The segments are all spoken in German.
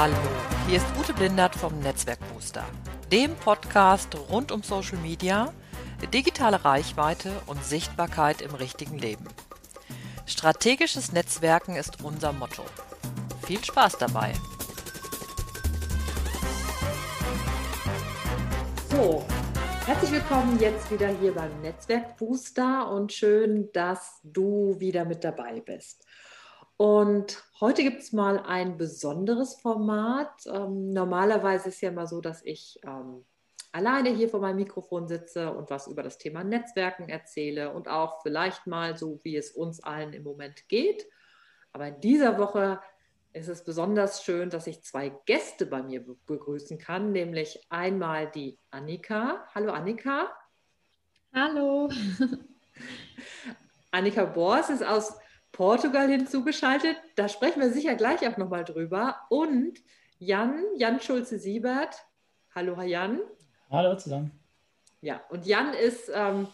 Hallo, hier ist Ute Blindert vom Netzwerkbooster, dem Podcast rund um Social Media, digitale Reichweite und Sichtbarkeit im richtigen Leben. Strategisches Netzwerken ist unser Motto. Viel Spaß dabei! So, herzlich willkommen jetzt wieder hier beim Netzwerkbooster und schön, dass du wieder mit dabei bist. Und heute gibt es mal ein besonderes Format. Ähm, normalerweise ist es ja immer so, dass ich ähm, alleine hier vor meinem Mikrofon sitze und was über das Thema Netzwerken erzähle und auch vielleicht mal so, wie es uns allen im Moment geht. Aber in dieser Woche ist es besonders schön, dass ich zwei Gäste bei mir begrüßen kann, nämlich einmal die Annika. Hallo Annika. Hallo. Annika Bors ist aus Portugal hinzugeschaltet. Da sprechen wir sicher gleich auch nochmal drüber. Und Jan, Jan Schulze-Siebert. Hallo, Herr Jan. Hallo zusammen. Ja, und Jan ist, ähm,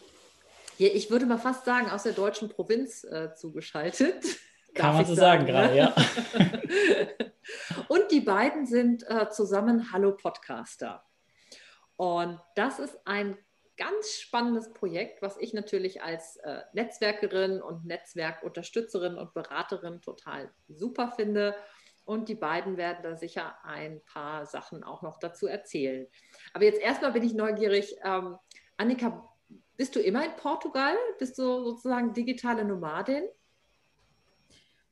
hier, ich würde mal fast sagen, aus der deutschen Provinz äh, zugeschaltet. Kann man so sagen, sagen gerade, ja. und die beiden sind äh, zusammen Hallo Podcaster. Und das ist ein ganz spannendes Projekt, was ich natürlich als äh, Netzwerkerin und Netzwerkunterstützerin und Beraterin total super finde. Und die beiden werden da sicher ein paar Sachen auch noch dazu erzählen. Aber jetzt erstmal bin ich neugierig. Ähm, Annika, bist du immer in Portugal? Bist du sozusagen digitale Nomadin?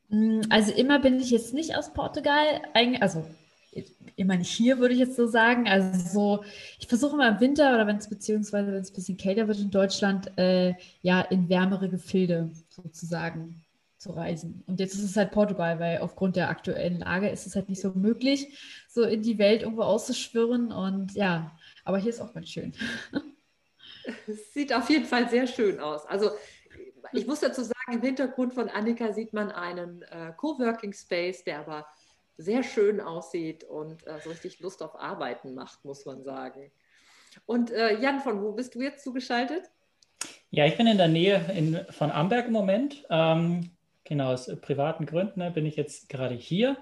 Mm, also immer bin ich jetzt nicht aus Portugal. Also immer nicht hier, würde ich jetzt so sagen. Also so, ich versuche immer im Winter oder wenn es beziehungsweise wenn es ein bisschen kälter wird in Deutschland, äh, ja, in wärmere Gefilde sozusagen zu reisen. Und jetzt ist es halt Portugal, weil aufgrund der aktuellen Lage ist es halt nicht so möglich, so in die Welt irgendwo auszuschwirren. Und ja, aber hier ist auch ganz schön. Es sieht auf jeden Fall sehr schön aus. Also ich muss dazu sagen, im Hintergrund von Annika sieht man einen äh, Coworking Space, der aber sehr schön aussieht und äh, so richtig Lust auf Arbeiten macht, muss man sagen. Und äh, Jan, von wo bist du jetzt zugeschaltet? Ja, ich bin in der Nähe in, von Amberg im Moment. Ähm, genau, aus privaten Gründen ne, bin ich jetzt gerade hier.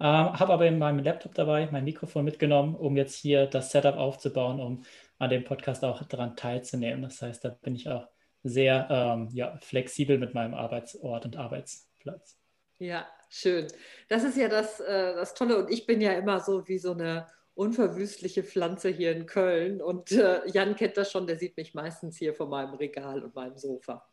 Ähm, habe aber in meinem Laptop dabei, mein Mikrofon mitgenommen, um jetzt hier das Setup aufzubauen, um an dem Podcast auch daran teilzunehmen. Das heißt, da bin ich auch sehr ähm, ja, flexibel mit meinem Arbeitsort und Arbeitsplatz. Ja, schön. Das ist ja das, äh, das Tolle. Und ich bin ja immer so wie so eine unverwüstliche Pflanze hier in Köln. Und äh, Jan kennt das schon, der sieht mich meistens hier vor meinem Regal und meinem Sofa.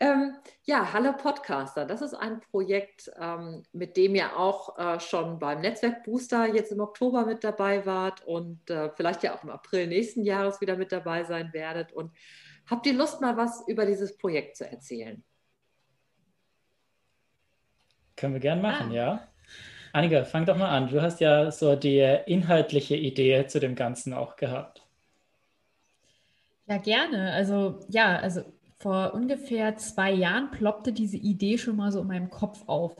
Ähm, ja, Hallo Podcaster, das ist ein Projekt, ähm, mit dem ihr auch äh, schon beim Netzwerkbooster jetzt im Oktober mit dabei wart und äh, vielleicht ja auch im April nächsten Jahres wieder mit dabei sein werdet. Und habt ihr Lust, mal was über dieses Projekt zu erzählen? Können wir gern machen, ah. ja. Annika, fang doch mal an. Du hast ja so die inhaltliche Idee zu dem Ganzen auch gehabt. Ja, gerne. Also ja, also vor ungefähr zwei Jahren ploppte diese Idee schon mal so in meinem Kopf auf,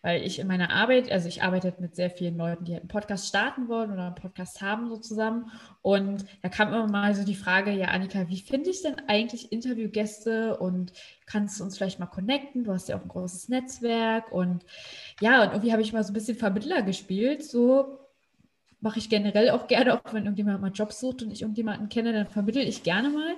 weil ich in meiner Arbeit, also ich arbeite mit sehr vielen Leuten, die halt einen Podcast starten wollen oder einen Podcast haben so zusammen. Und da kam immer mal so die Frage, ja Annika, wie finde ich denn eigentlich Interviewgäste? Und kannst du uns vielleicht mal connecten? Du hast ja auch ein großes Netzwerk. Und ja, und irgendwie habe ich mal so ein bisschen Vermittler gespielt, so mache ich generell auch gerne, auch wenn irgendjemand mal Jobs sucht und ich irgendjemanden kenne, dann vermittle ich gerne mal.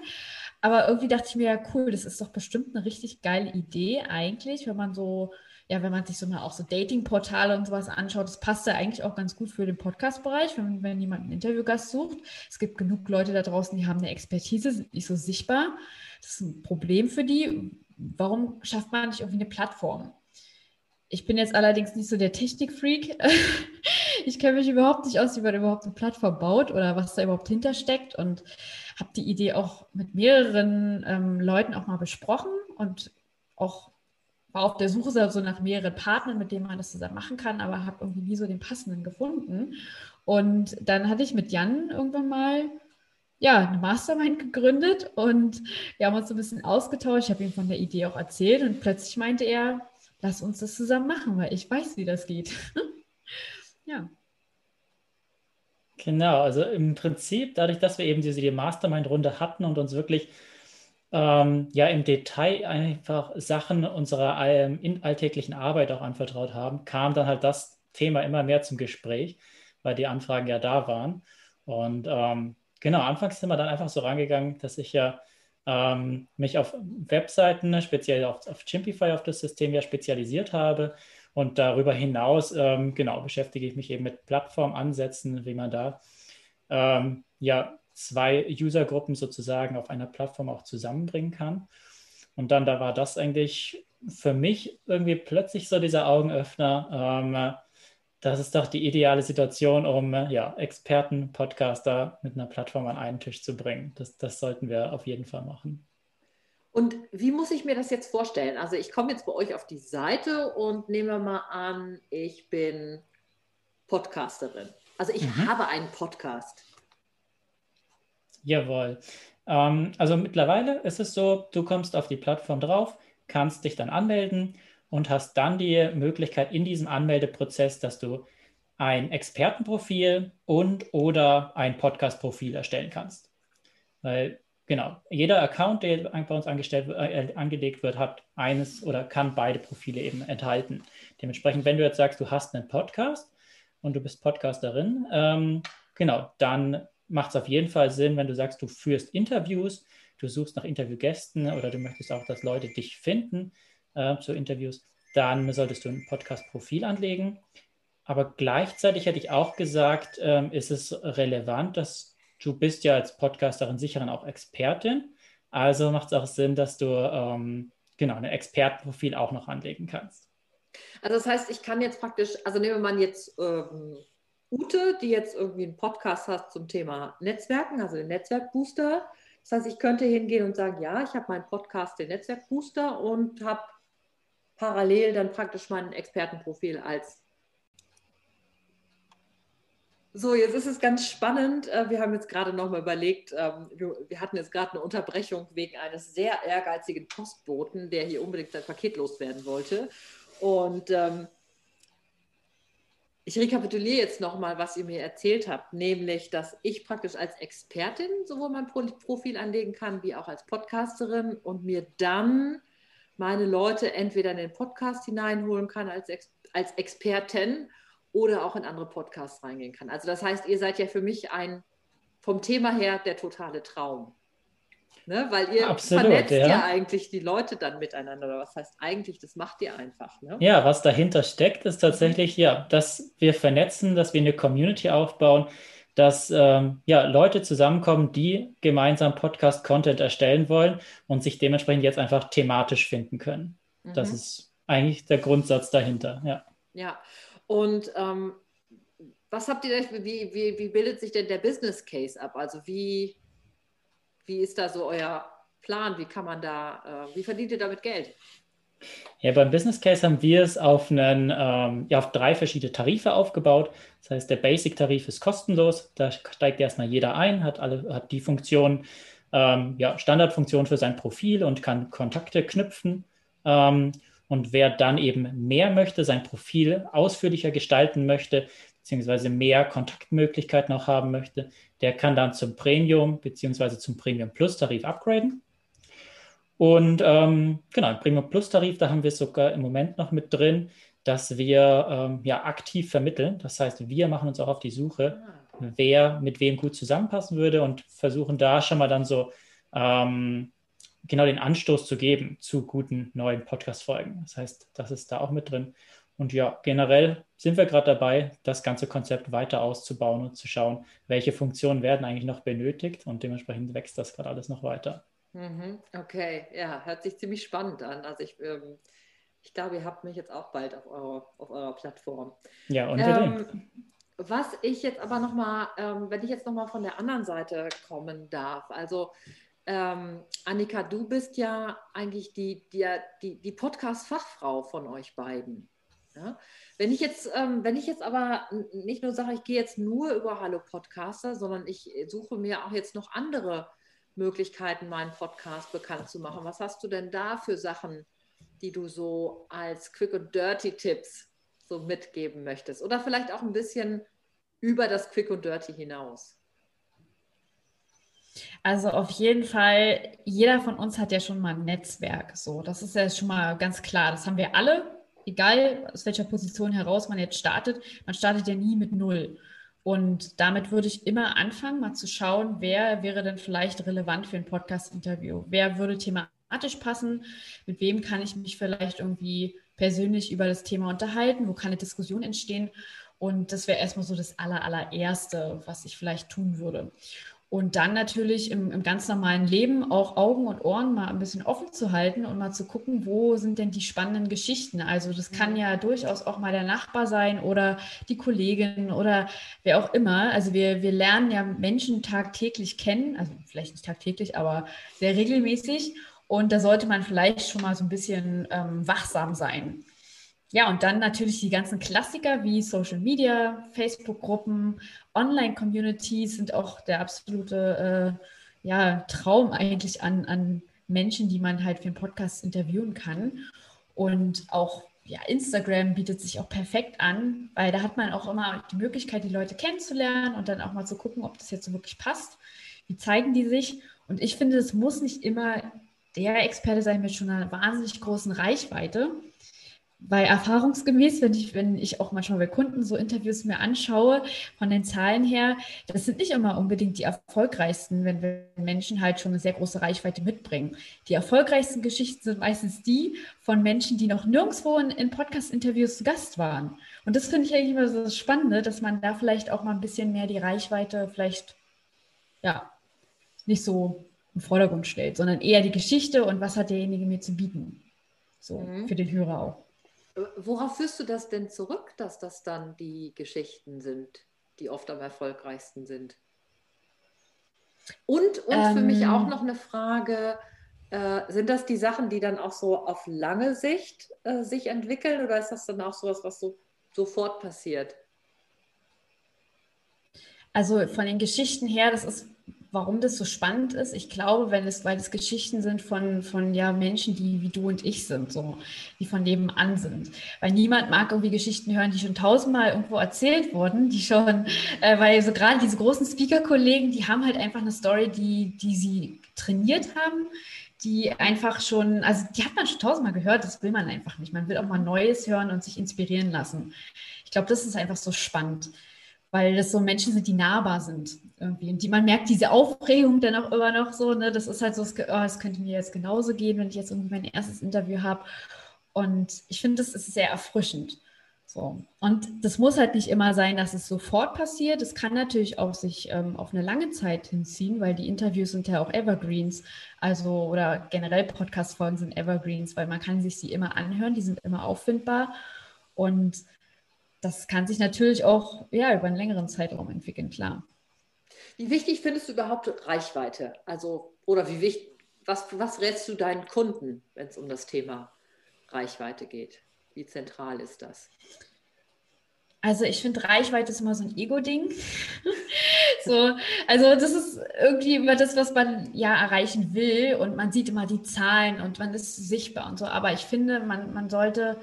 Aber irgendwie dachte ich mir, ja, cool, das ist doch bestimmt eine richtig geile Idee eigentlich, wenn man so, ja, wenn man sich so mal auch so Dating-Portale und sowas anschaut, das passt ja eigentlich auch ganz gut für den Podcast-Bereich, wenn, wenn jemand einen Interviewgast sucht. Es gibt genug Leute da draußen, die haben eine Expertise, sind nicht so sichtbar. Das ist ein Problem für die. Warum schafft man nicht irgendwie eine Plattform? Ich bin jetzt allerdings nicht so der Technik-Freak. ich kenne mich überhaupt nicht aus, wie man überhaupt eine Plattform baut oder was da überhaupt hintersteckt und habe die Idee auch mit mehreren ähm, Leuten auch mal besprochen und auch war auf der Suche so nach mehreren Partnern, mit denen man das zusammen machen kann, aber habe irgendwie nie so den passenden gefunden. Und dann hatte ich mit Jan irgendwann mal ja, eine Mastermind gegründet und wir haben uns so ein bisschen ausgetauscht. Ich habe ihm von der Idee auch erzählt und plötzlich meinte er, lass uns das zusammen machen, weil ich weiß, wie das geht. ja. Genau, also im Prinzip, dadurch, dass wir eben diese die Mastermind-Runde hatten und uns wirklich ähm, ja im Detail einfach Sachen unserer ähm, alltäglichen Arbeit auch anvertraut haben, kam dann halt das Thema immer mehr zum Gespräch, weil die Anfragen ja da waren. Und ähm, genau, anfangs sind wir dann einfach so rangegangen, dass ich ja ähm, mich auf Webseiten, speziell auf, auf Chimpify, auf das System ja spezialisiert habe. Und darüber hinaus, ähm, genau, beschäftige ich mich eben mit Plattformansätzen, wie man da ähm, ja zwei Usergruppen sozusagen auf einer Plattform auch zusammenbringen kann. Und dann, da war das eigentlich für mich irgendwie plötzlich so dieser Augenöffner. Das ist doch die ideale Situation, um ja, Experten, Podcaster mit einer Plattform an einen Tisch zu bringen. Das, das sollten wir auf jeden Fall machen. Und wie muss ich mir das jetzt vorstellen? Also ich komme jetzt bei euch auf die Seite und nehme mal an, ich bin Podcasterin. Also ich mhm. habe einen Podcast. Jawohl. Ähm, also mittlerweile ist es so, du kommst auf die Plattform drauf, kannst dich dann anmelden und hast dann die Möglichkeit in diesem Anmeldeprozess, dass du ein Expertenprofil und oder ein Podcast-Profil erstellen kannst. Weil genau, jeder Account, der bei uns angestellt, äh, angelegt wird, hat eines oder kann beide Profile eben enthalten. Dementsprechend, wenn du jetzt sagst, du hast einen Podcast und du bist Podcasterin, ähm, genau, dann macht es auf jeden Fall Sinn, wenn du sagst, du führst Interviews, du suchst nach Interviewgästen oder du möchtest auch, dass Leute dich finden äh, zu Interviews, dann solltest du ein Podcast-Profil anlegen. Aber gleichzeitig hätte ich auch gesagt, ähm, ist es relevant, dass du bist ja als Podcasterin sicher dann auch Expertin. Also macht es auch Sinn, dass du ähm, genau ein Expertenprofil auch noch anlegen kannst. Also das heißt, ich kann jetzt praktisch, also nehmen wir mal jetzt ähm, Ute, die jetzt irgendwie einen Podcast hat zum Thema Netzwerken, also den Netzwerkbooster. Das heißt, ich könnte hingehen und sagen, ja, ich habe meinen Podcast, den Netzwerkbooster und habe parallel dann praktisch mein Expertenprofil als so, jetzt ist es ganz spannend. Äh, wir haben jetzt gerade nochmal überlegt, ähm, wir hatten jetzt gerade eine Unterbrechung wegen eines sehr ehrgeizigen Postboten, der hier unbedingt sein Paket loswerden wollte. Und ähm, ich rekapituliere jetzt nochmal, was ihr mir erzählt habt, nämlich, dass ich praktisch als Expertin sowohl mein Profil anlegen kann, wie auch als Podcasterin und mir dann meine Leute entweder in den Podcast hineinholen kann als, Ex als Expertin oder auch in andere Podcasts reingehen kann. Also das heißt, ihr seid ja für mich ein vom Thema her der totale Traum. Ne? Weil ihr Absolut, vernetzt ja. ja. eigentlich die Leute dann miteinander. Oder was heißt eigentlich, das macht ihr einfach. Ne? Ja, was dahinter steckt, ist tatsächlich, ja, dass wir vernetzen, dass wir eine Community aufbauen, dass ähm, ja, Leute zusammenkommen, die gemeinsam Podcast-Content erstellen wollen und sich dementsprechend jetzt einfach thematisch finden können. Mhm. Das ist eigentlich der Grundsatz dahinter, ja. Ja, und ähm, was habt ihr, wie, wie, wie bildet sich denn der Business Case ab? Also wie, wie ist da so euer Plan? Wie kann man da, äh, wie verdient ihr damit Geld? Ja, beim Business Case haben wir es auf, einen, ähm, ja, auf drei verschiedene Tarife aufgebaut. Das heißt, der Basic-Tarif ist kostenlos. Da steigt erstmal jeder ein, hat, alle, hat die Funktion, ähm, ja, Standardfunktion für sein Profil und kann Kontakte knüpfen. Ähm, und wer dann eben mehr möchte, sein Profil ausführlicher gestalten möchte, beziehungsweise mehr Kontaktmöglichkeiten auch haben möchte, der kann dann zum Premium beziehungsweise zum Premium Plus Tarif upgraden. Und ähm, genau, im Premium Plus Tarif, da haben wir sogar im Moment noch mit drin, dass wir ähm, ja aktiv vermitteln. Das heißt, wir machen uns auch auf die Suche, wer mit wem gut zusammenpassen würde und versuchen da schon mal dann so ähm, genau den Anstoß zu geben zu guten neuen Podcast-Folgen. Das heißt, das ist da auch mit drin. Und ja, generell sind wir gerade dabei, das ganze Konzept weiter auszubauen und zu schauen, welche Funktionen werden eigentlich noch benötigt und dementsprechend wächst das gerade alles noch weiter. Mhm, okay, ja, hört sich ziemlich spannend an. Also ich, ähm, ich glaube, ihr habt mich jetzt auch bald auf eurer, auf eurer Plattform. Ja, unbedingt. Ähm, was ich jetzt aber nochmal, ähm, wenn ich jetzt nochmal von der anderen Seite kommen darf, also ähm, Annika, du bist ja eigentlich die, die, die, die Podcast-Fachfrau von euch beiden. Ja? Wenn ich jetzt, ähm, wenn ich jetzt aber nicht nur sage, ich gehe jetzt nur über Hallo Podcaster, sondern ich suche mir auch jetzt noch andere Möglichkeiten, meinen Podcast bekannt zu machen. Was hast du denn da für Sachen, die du so als Quick und Dirty Tipps so mitgeben möchtest? Oder vielleicht auch ein bisschen über das Quick und Dirty hinaus? Also auf jeden Fall, jeder von uns hat ja schon mal ein Netzwerk. So, das ist ja schon mal ganz klar. Das haben wir alle. egal aus welcher Position heraus man jetzt startet, man startet ja nie mit Null. Und damit würde ich immer anfangen, mal zu schauen, wer wäre denn vielleicht relevant für ein Podcast-Interview? Wer würde thematisch passen? Mit wem kann ich mich vielleicht irgendwie persönlich über das Thema unterhalten? Wo kann eine Diskussion entstehen? Und das wäre erstmal so das aller, allererste, was ich vielleicht tun würde. Und dann natürlich im, im, ganz normalen Leben auch Augen und Ohren mal ein bisschen offen zu halten und mal zu gucken, wo sind denn die spannenden Geschichten. Also das kann mhm. ja durchaus auch mal der Nachbar sein oder die Kollegin oder wer auch immer. Also wir, wir lernen ja Menschen tagtäglich kennen, also vielleicht nicht tagtäglich, aber sehr regelmäßig. Und da sollte man vielleicht schon mal so ein bisschen ähm, wachsam sein. Ja, und dann natürlich die ganzen Klassiker wie Social Media, Facebook-Gruppen, Online-Communities sind auch der absolute äh, ja, Traum eigentlich an, an Menschen, die man halt für einen Podcast interviewen kann. Und auch ja, Instagram bietet sich auch perfekt an, weil da hat man auch immer die Möglichkeit, die Leute kennenzulernen und dann auch mal zu gucken, ob das jetzt so wirklich passt. Wie zeigen die sich? Und ich finde, es muss nicht immer der Experte sein mit schon einer wahnsinnig großen Reichweite, weil erfahrungsgemäß, wenn ich, wenn ich auch manchmal bei Kunden so Interviews mir anschaue, von den Zahlen her, das sind nicht immer unbedingt die erfolgreichsten, wenn, wenn Menschen halt schon eine sehr große Reichweite mitbringen. Die erfolgreichsten Geschichten sind meistens die von Menschen, die noch nirgendwo in, in Podcast-Interviews zu Gast waren. Und das finde ich eigentlich immer so das Spannende, dass man da vielleicht auch mal ein bisschen mehr die Reichweite vielleicht, ja, nicht so im Vordergrund stellt, sondern eher die Geschichte und was hat derjenige mir zu bieten. So, mhm. für den Hörer auch. Worauf führst du das denn zurück, dass das dann die Geschichten sind, die oft am erfolgreichsten sind? Und, und ähm, für mich auch ähm. noch eine Frage, äh, sind das die Sachen, die dann auch so auf lange Sicht äh, sich entwickeln oder ist das dann auch sowas, was so sofort passiert? Also von den Geschichten her, das ist warum das so spannend ist. Ich glaube, wenn es, weil es Geschichten sind von, von ja, Menschen, die wie du und ich sind, so, die von nebenan sind. Weil niemand mag irgendwie Geschichten hören, die schon tausendmal irgendwo erzählt wurden, die schon, äh, weil so gerade diese großen Speaker-Kollegen, die haben halt einfach eine Story, die, die sie trainiert haben, die einfach schon, also die hat man schon tausendmal gehört, das will man einfach nicht. Man will auch mal Neues hören und sich inspirieren lassen. Ich glaube, das ist einfach so spannend weil das so Menschen sind, die nahbar sind irgendwie. Und die, man merkt diese Aufregung dann auch immer noch so, ne? Das ist halt so, es oh, könnte mir jetzt genauso gehen, wenn ich jetzt irgendwie mein erstes Interview habe. Und ich finde, das ist sehr erfrischend. So. Und das muss halt nicht immer sein, dass es sofort passiert. Es kann natürlich auch sich ähm, auf eine lange Zeit hinziehen, weil die Interviews sind ja auch Evergreens. Also, oder generell Podcast-Folgen sind Evergreens, weil man kann sich sie immer anhören, die sind immer auffindbar. Und das kann sich natürlich auch ja, über einen längeren Zeitraum entwickeln, klar. Wie wichtig findest du überhaupt Reichweite? Also, oder wie wichtig, was, was rätst du deinen Kunden, wenn es um das Thema Reichweite geht? Wie zentral ist das? Also ich finde, Reichweite ist immer so ein Ego-Ding. so, also das ist irgendwie immer das, was man ja erreichen will und man sieht immer die Zahlen und man ist sichtbar und so. Aber ich finde, man, man sollte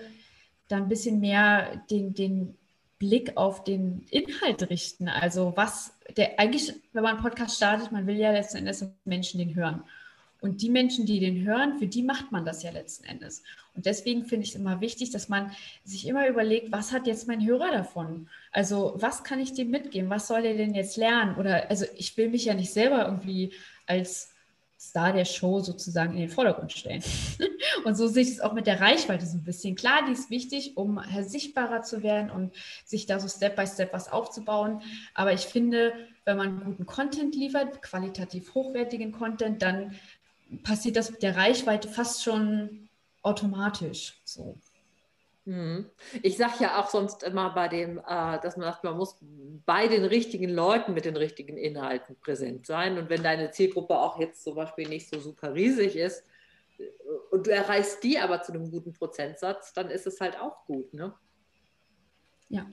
da ein bisschen mehr den, den Blick auf den Inhalt richten. Also was der eigentlich, wenn man einen Podcast startet, man will ja letzten Endes Menschen den hören. Und die Menschen, die den hören, für die macht man das ja letzten Endes. Und deswegen finde ich es immer wichtig, dass man sich immer überlegt, was hat jetzt mein Hörer davon? Also was kann ich dem mitgeben? Was soll er denn jetzt lernen? Oder also ich will mich ja nicht selber irgendwie als Star der Show sozusagen in den Vordergrund stellen. und so sehe ich es auch mit der Reichweite so ein bisschen. Klar, die ist wichtig, um sichtbarer zu werden und sich da so Step by Step was aufzubauen. Aber ich finde, wenn man guten Content liefert, qualitativ hochwertigen Content, dann passiert das mit der Reichweite fast schon automatisch. So. Mhm. Ich sage ja auch sonst immer bei dem, äh, dass man sagt, man muss bei den richtigen Leuten mit den richtigen Inhalten präsent sein. Und wenn deine Zielgruppe auch jetzt zum Beispiel nicht so super riesig ist äh, und du erreichst die aber zu einem guten Prozentsatz, dann ist es halt auch gut. Ne? Ja.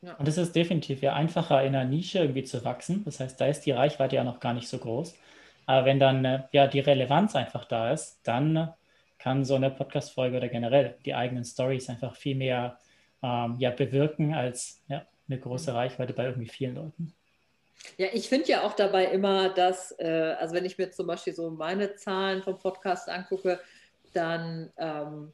ja. Und es ist definitiv ja einfacher, in einer Nische irgendwie zu wachsen. Das heißt, da ist die Reichweite ja noch gar nicht so groß. Aber wenn dann äh, ja die Relevanz einfach da ist, dann kann so eine Podcast-Folge oder generell die eigenen Stories einfach viel mehr ähm, ja, bewirken als ja, eine große mhm. Reichweite bei irgendwie vielen Leuten. Ja, ich finde ja auch dabei immer, dass, äh, also wenn ich mir zum Beispiel so meine Zahlen vom Podcast angucke, dann ähm,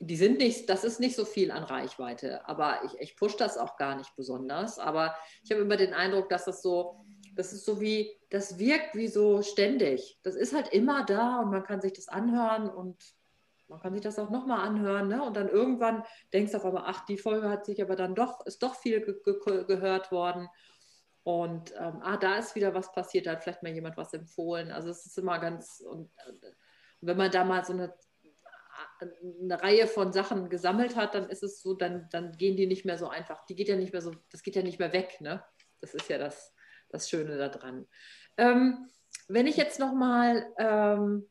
die, sind nicht, das ist nicht so viel an Reichweite, aber ich, ich push das auch gar nicht besonders. Aber ich habe immer den Eindruck, dass das so, das ist so wie, das wirkt wie so ständig. Das ist halt immer da und man kann sich das anhören und man kann sich das auch nochmal anhören. Ne? Und dann irgendwann denkst du auf einmal, ach, die Folge hat sich aber dann doch, ist doch viel ge ge gehört worden. Und ähm, ah, da ist wieder was passiert, da hat vielleicht mal jemand was empfohlen. Also es ist immer ganz, und, und wenn man da mal so eine, eine Reihe von Sachen gesammelt hat, dann ist es so, dann, dann gehen die nicht mehr so einfach. Die geht ja nicht mehr so, das geht ja nicht mehr weg, ne? Das ist ja das, das Schöne daran. Ähm, wenn ich jetzt nochmal ähm,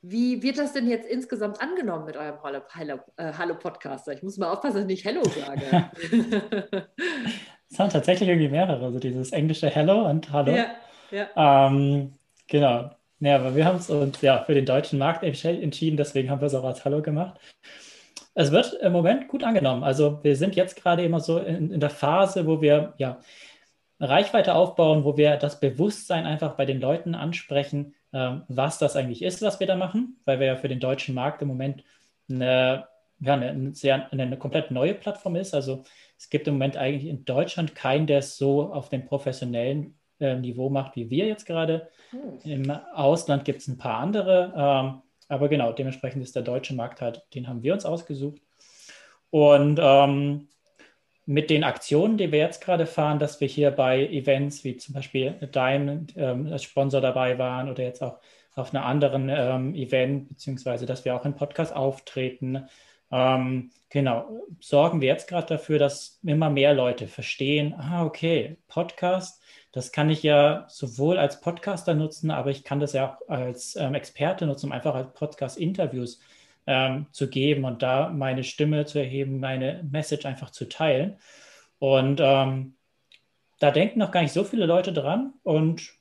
wie wird das denn jetzt insgesamt angenommen mit eurem Hallo, Hallo, äh, Hallo Podcaster? Ich muss mal aufpassen, dass ich nicht Hello sage. es haben tatsächlich irgendwie mehrere, also dieses englische Hello und Hallo. Ja, ja. Ähm, genau. Ja, aber wir haben es uns ja für den deutschen Markt entschieden, deswegen haben wir es auch als Hallo gemacht. Es wird im Moment gut angenommen. Also wir sind jetzt gerade immer so in, in der Phase, wo wir ja Reichweite aufbauen, wo wir das Bewusstsein einfach bei den Leuten ansprechen, ähm, was das eigentlich ist, was wir da machen, weil wir ja für den deutschen Markt im Moment eine, ja, eine, sehr, eine komplett neue Plattform ist. Also es gibt im Moment eigentlich in Deutschland keinen, der es so auf dem professionellen äh, Niveau macht, wie wir jetzt gerade. Hm. Im Ausland gibt es ein paar andere, ähm, aber genau, dementsprechend ist der deutsche Markt halt, den haben wir uns ausgesucht. Und ähm, mit den Aktionen, die wir jetzt gerade fahren, dass wir hier bei Events wie zum Beispiel Diamond ähm, als Sponsor dabei waren oder jetzt auch auf einer anderen ähm, Event, beziehungsweise dass wir auch im Podcast auftreten. Ähm, genau, sorgen wir jetzt gerade dafür, dass immer mehr Leute verstehen, ah, okay, Podcast, das kann ich ja sowohl als Podcaster nutzen, aber ich kann das ja auch als ähm, Experte nutzen, einfach als Podcast-Interviews ähm, zu geben und da meine Stimme zu erheben, meine Message einfach zu teilen. Und ähm, da denken noch gar nicht so viele Leute dran. Und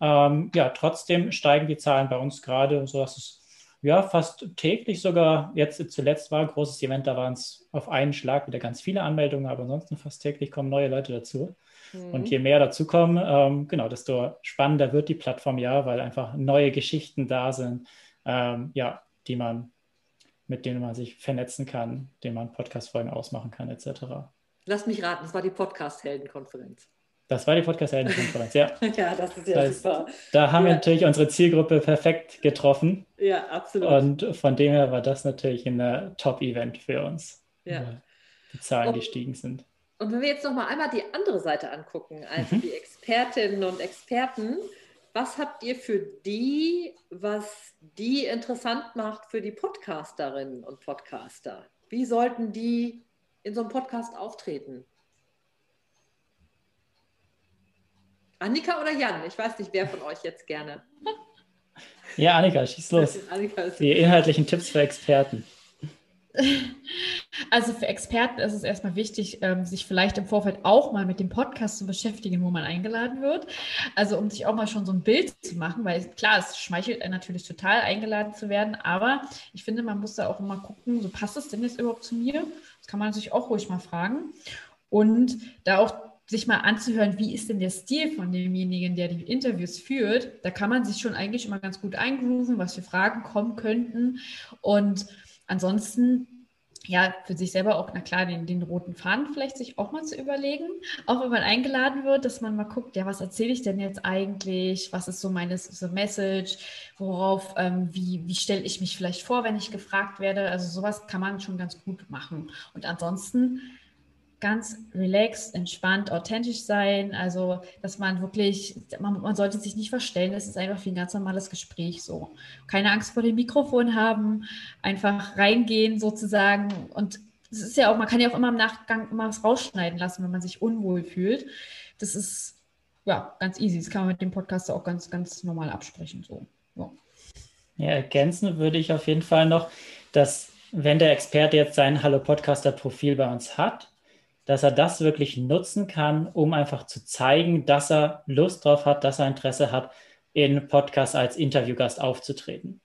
ähm, ja, trotzdem steigen die Zahlen bei uns gerade, sodass es ja fast täglich sogar, jetzt zuletzt war ein großes Event, da waren es auf einen Schlag wieder ganz viele Anmeldungen, aber ansonsten fast täglich kommen neue Leute dazu. Mhm. Und je mehr dazukommen, ähm, genau, desto spannender wird die Plattform ja, weil einfach neue Geschichten da sind, ähm, ja, die man mit denen man sich vernetzen kann, denen man Podcast-Folgen ausmachen kann, etc. Lass mich raten, das war die Podcast-Helden-Konferenz. Das war die Podcast-Helden-Konferenz, ja. ja, das ist ja das heißt, super. Da haben ja. wir natürlich unsere Zielgruppe perfekt getroffen. Ja, absolut. Und von dem her war das natürlich ein äh, Top-Event für uns. Ja. Die Zahlen und, gestiegen sind. Und wenn wir jetzt nochmal einmal die andere Seite angucken, also mhm. die Expertinnen und Experten, was habt ihr für die, was die interessant macht für die Podcasterinnen und Podcaster? Wie sollten die in so einem Podcast auftreten? Annika oder Jan? Ich weiß nicht, wer von euch jetzt gerne. Ja, Annika, schieß los. Annika die inhaltlichen Tipps für Experten. Also für Experten ist es erstmal wichtig, ähm, sich vielleicht im Vorfeld auch mal mit dem Podcast zu beschäftigen, wo man eingeladen wird. Also um sich auch mal schon so ein Bild zu machen, weil klar, es schmeichelt einen natürlich total eingeladen zu werden, aber ich finde, man muss da auch immer gucken, so passt es denn jetzt überhaupt zu mir? Das kann man sich auch ruhig mal fragen. Und da auch sich mal anzuhören, wie ist denn der Stil von demjenigen, der die Interviews führt, da kann man sich schon eigentlich immer ganz gut eingrooven, was für Fragen kommen könnten. Und ansonsten ja, für sich selber auch, na klar, den, den roten Faden vielleicht sich auch mal zu überlegen. Auch wenn man eingeladen wird, dass man mal guckt, ja, was erzähle ich denn jetzt eigentlich? Was ist so meine so Message? Worauf, ähm, wie, wie stelle ich mich vielleicht vor, wenn ich gefragt werde? Also sowas kann man schon ganz gut machen. Und ansonsten ganz relaxed, entspannt, authentisch sein. Also, dass man wirklich, man, man, sollte sich nicht verstellen. Es ist einfach wie ein ganz normales Gespräch so. Keine Angst vor dem Mikrofon haben, einfach reingehen sozusagen. Und es ist ja auch, man kann ja auch immer im Nachgang immer was rausschneiden lassen, wenn man sich unwohl fühlt. Das ist ja ganz easy. Das kann man mit dem Podcaster auch ganz, ganz normal absprechen. So. Ja. ja, ergänzen würde ich auf jeden Fall noch, dass wenn der Experte jetzt sein Hallo Podcaster Profil bei uns hat, dass er das wirklich nutzen kann, um einfach zu zeigen, dass er Lust drauf hat, dass er Interesse hat, in Podcasts als Interviewgast aufzutreten.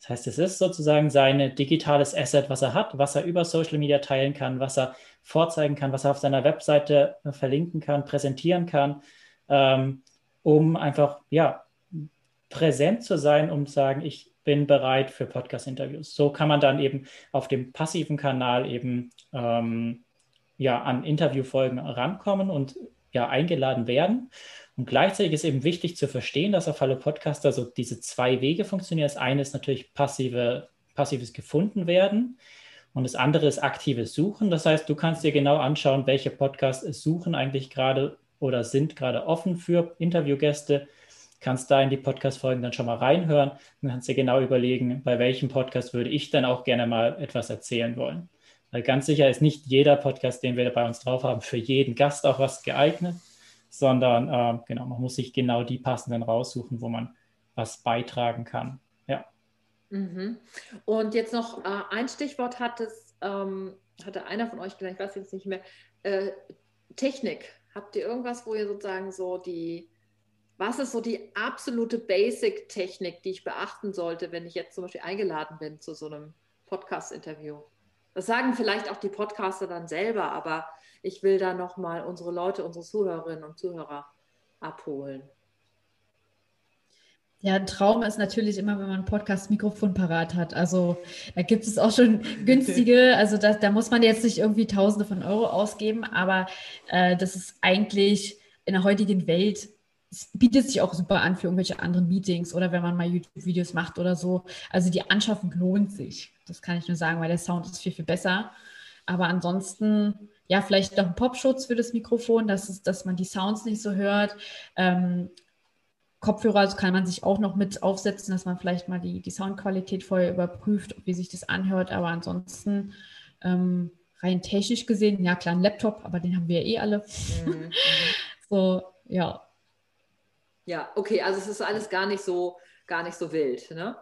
Das heißt, es ist sozusagen sein digitales Asset, was er hat, was er über Social Media teilen kann, was er vorzeigen kann, was er auf seiner Webseite verlinken kann, präsentieren kann, ähm, um einfach ja präsent zu sein, um zu sagen, ich bin bereit für Podcast-Interviews. So kann man dann eben auf dem passiven Kanal eben ähm, ja, an Interviewfolgen rankommen und ja, eingeladen werden. Und gleichzeitig ist eben wichtig zu verstehen, dass auf Hallo Podcaster so diese zwei Wege funktionieren. Das eine ist natürlich passive, passives gefunden werden und das andere ist aktives Suchen. Das heißt, du kannst dir genau anschauen, welche Podcasts suchen eigentlich gerade oder sind gerade offen für Interviewgäste. Kannst da in die Podcast-Folgen dann schon mal reinhören und kannst dir genau überlegen, bei welchem Podcast würde ich dann auch gerne mal etwas erzählen wollen. Weil ganz sicher ist nicht jeder Podcast, den wir bei uns drauf haben, für jeden Gast auch was geeignet sondern äh, genau, man muss sich genau die passenden raussuchen, wo man was beitragen kann. Ja. Mhm. Und jetzt noch äh, ein Stichwort hat es, ähm, hatte einer von euch gesagt, ich weiß jetzt nicht mehr, äh, Technik. Habt ihr irgendwas, wo ihr sozusagen so die, was ist so die absolute Basic-Technik, die ich beachten sollte, wenn ich jetzt zum Beispiel eingeladen bin zu so einem Podcast-Interview? Das sagen vielleicht auch die Podcaster dann selber, aber ich will da nochmal unsere Leute, unsere Zuhörerinnen und Zuhörer abholen. Ja, ein Traum ist natürlich immer, wenn man ein Podcast-Mikrofon parat hat. Also da gibt es auch schon günstige, also da, da muss man jetzt nicht irgendwie Tausende von Euro ausgeben, aber äh, das ist eigentlich in der heutigen Welt, es bietet sich auch super an für irgendwelche anderen Meetings oder wenn man mal YouTube-Videos macht oder so. Also die Anschaffung lohnt sich. Das kann ich nur sagen, weil der Sound ist viel, viel besser. Aber ansonsten ja, vielleicht noch ein Popschutz für das Mikrofon, dass, es, dass man die Sounds nicht so hört. Ähm, Kopfhörer kann man sich auch noch mit aufsetzen, dass man vielleicht mal die, die Soundqualität vorher überprüft, wie sich das anhört. Aber ansonsten ähm, rein technisch gesehen, ja klar, ein Laptop, aber den haben wir ja eh alle. Mhm. so, ja. Ja, okay, also es ist alles gar nicht so, gar nicht so wild, ne?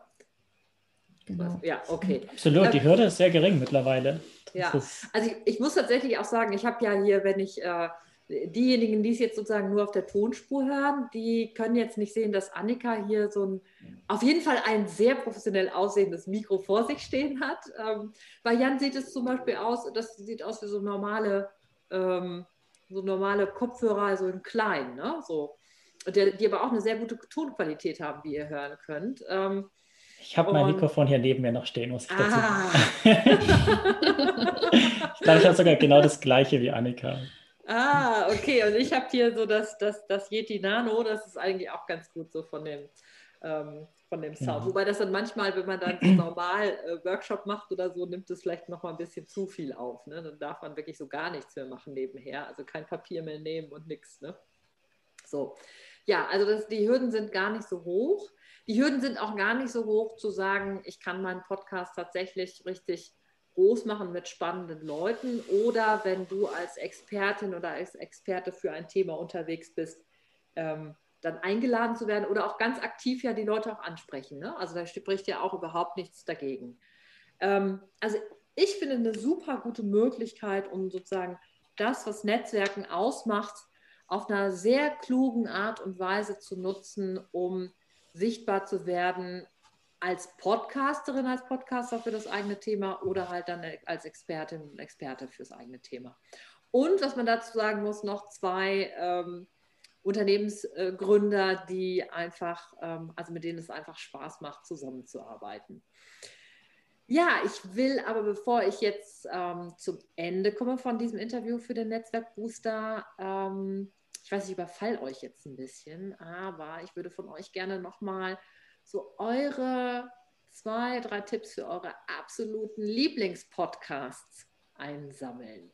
Genau. Ja, okay. Absolut, die Hürde ist sehr gering mittlerweile. Ja, also ich, ich, muss tatsächlich auch sagen, ich habe ja hier, wenn ich äh, diejenigen, die es jetzt sozusagen nur auf der Tonspur hören, die können jetzt nicht sehen, dass Annika hier so ein, auf jeden Fall ein sehr professionell aussehendes Mikro vor sich stehen hat. Ähm, bei Jan sieht es zum Beispiel aus, das sieht aus wie so normale, ähm, so normale Kopfhörer, also in klein, ne? So. Die, die aber auch eine sehr gute Tonqualität haben, wie ihr hören könnt. Ähm, ich habe mein Mikrofon hier neben mir noch stehen, muss ich dazu ah. ich glaube, ich habe sogar genau das gleiche wie Annika. Ah, okay. Und ich habe hier so das, das, das Yeti Nano, das ist eigentlich auch ganz gut so von dem, ähm, von dem Sound. Ja. Wobei das dann manchmal, wenn man dann so normal äh, Workshop macht oder so, nimmt es vielleicht noch mal ein bisschen zu viel auf. Ne? Dann darf man wirklich so gar nichts mehr machen nebenher. Also kein Papier mehr nehmen und nichts. Ne? So. Ja, also das, die Hürden sind gar nicht so hoch. Die Hürden sind auch gar nicht so hoch zu sagen, ich kann meinen Podcast tatsächlich richtig groß machen mit spannenden Leuten oder wenn du als Expertin oder als Experte für ein Thema unterwegs bist, ähm, dann eingeladen zu werden oder auch ganz aktiv ja die Leute auch ansprechen. Ne? Also da spricht ja auch überhaupt nichts dagegen. Ähm, also ich finde eine super gute Möglichkeit, um sozusagen das, was Netzwerken ausmacht, auf einer sehr klugen Art und Weise zu nutzen, um sichtbar zu werden als Podcasterin, als Podcaster für das eigene Thema oder halt dann als Expertin und Experte fürs eigene Thema. Und was man dazu sagen muss, noch zwei ähm, Unternehmensgründer, die einfach, ähm, also mit denen es einfach Spaß macht, zusammenzuarbeiten. Ja, ich will aber, bevor ich jetzt ähm, zum Ende komme von diesem Interview für den Netzwerkbooster, ähm, ich weiß, ich überfall euch jetzt ein bisschen, aber ich würde von euch gerne nochmal so eure zwei, drei Tipps für eure absoluten Lieblingspodcasts einsammeln.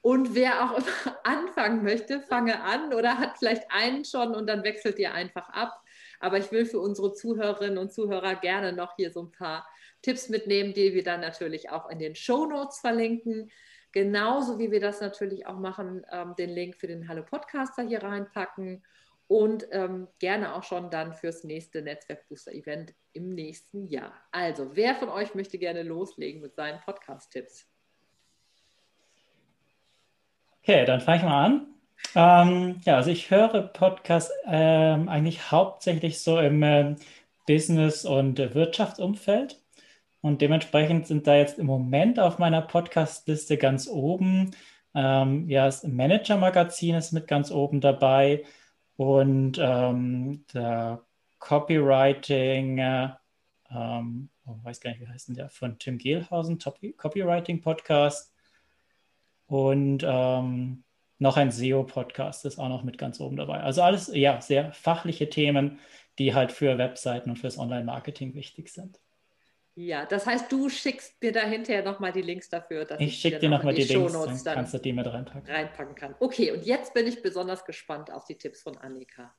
Und wer auch immer anfangen möchte, fange an oder hat vielleicht einen schon und dann wechselt ihr einfach ab. Aber ich will für unsere Zuhörerinnen und Zuhörer gerne noch hier so ein paar Tipps mitnehmen, die wir dann natürlich auch in den Show Notes verlinken. Genauso wie wir das natürlich auch machen, ähm, den Link für den Hallo Podcaster hier reinpacken und ähm, gerne auch schon dann fürs nächste Netzwerkbooster-Event im nächsten Jahr. Also, wer von euch möchte gerne loslegen mit seinen Podcast-Tipps? Okay, dann fange ich mal an. Ähm, ja, also ich höre Podcasts ähm, eigentlich hauptsächlich so im äh, Business- und Wirtschaftsumfeld. Und dementsprechend sind da jetzt im Moment auf meiner Podcast-Liste ganz oben. Ähm, ja, das Manager-Magazin ist mit ganz oben dabei. Und ähm, der Copywriting, äh, ähm, oh, weiß gar nicht, wie heißt denn der, von Tim Gehlhausen, Copywriting Podcast und ähm, noch ein SEO-Podcast ist auch noch mit ganz oben dabei. Also alles, ja, sehr fachliche Themen, die halt für Webseiten und fürs Online-Marketing wichtig sind. Ja, das heißt, du schickst mir da hinterher nochmal die Links dafür. Dass ich, ich schicke dir nochmal die, die Links, dann, dann kannst du die mit reinpacken. reinpacken kann. Okay, und jetzt bin ich besonders gespannt auf die Tipps von Annika.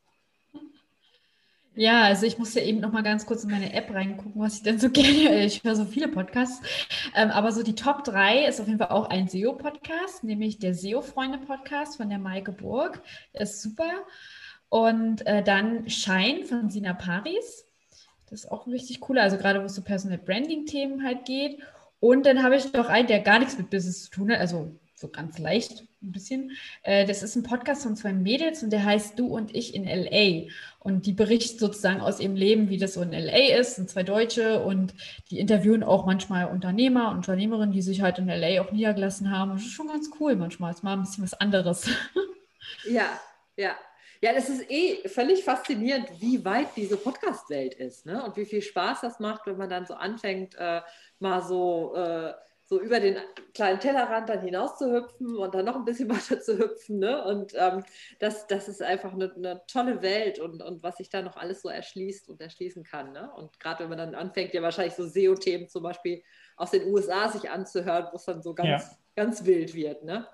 Ja, also ich muss ja eben noch mal ganz kurz in meine App reingucken, was ich denn so gerne. Ich höre so viele Podcasts. Ähm, aber so die Top 3 ist auf jeden Fall auch ein SEO-Podcast, nämlich der SEO-Freunde-Podcast von der Maike Burg. Der ist super. Und äh, dann Shine von Sina Paris. Das ist auch richtig cooler, also gerade wo es so Personal Branding-Themen halt geht. Und dann habe ich noch einen, der gar nichts mit Business zu tun hat, also so ganz leicht ein bisschen. Äh, das ist ein Podcast von zwei Mädels und der heißt Du und ich in LA. Und die berichten sozusagen aus ihrem Leben, wie das so in LA ist, sind zwei Deutsche und die interviewen auch manchmal Unternehmer und Unternehmerinnen, die sich halt in LA auch niedergelassen haben. Das ist schon ganz cool manchmal. ist mal ein bisschen was anderes. Ja, ja. Ja, das ist eh völlig faszinierend, wie weit diese Podcast-Welt ist ne? und wie viel Spaß das macht, wenn man dann so anfängt, äh, mal so äh, so über den kleinen Tellerrand dann hinaus zu hüpfen und dann noch ein bisschen weiter zu hüpfen. Ne? Und ähm, das, das ist einfach eine, eine, tolle Welt und, und was sich da noch alles so erschließt und erschließen kann. Ne? Und gerade wenn man dann anfängt, ja wahrscheinlich so SEO-Themen zum Beispiel aus den USA sich anzuhören, wo es dann so ganz, ja. ganz wild wird. Ne?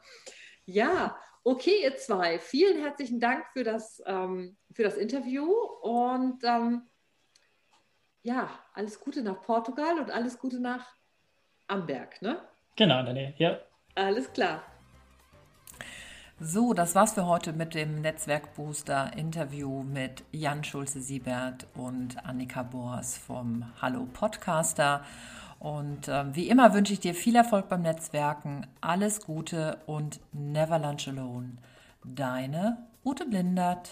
Ja, okay, ihr zwei, vielen herzlichen Dank für das, ähm, für das Interview und ähm, ja, alles Gute nach Portugal und alles Gute nach Amberg, ne? Genau, in der Nähe, ja. Alles klar. So, das war's für heute mit dem Netzwerkbooster-Interview mit Jan Schulze-Siebert und Annika Boas vom Hallo Podcaster. Und äh, wie immer wünsche ich dir viel Erfolg beim Netzwerken, alles Gute und never lunch alone. Deine Ute Blindert.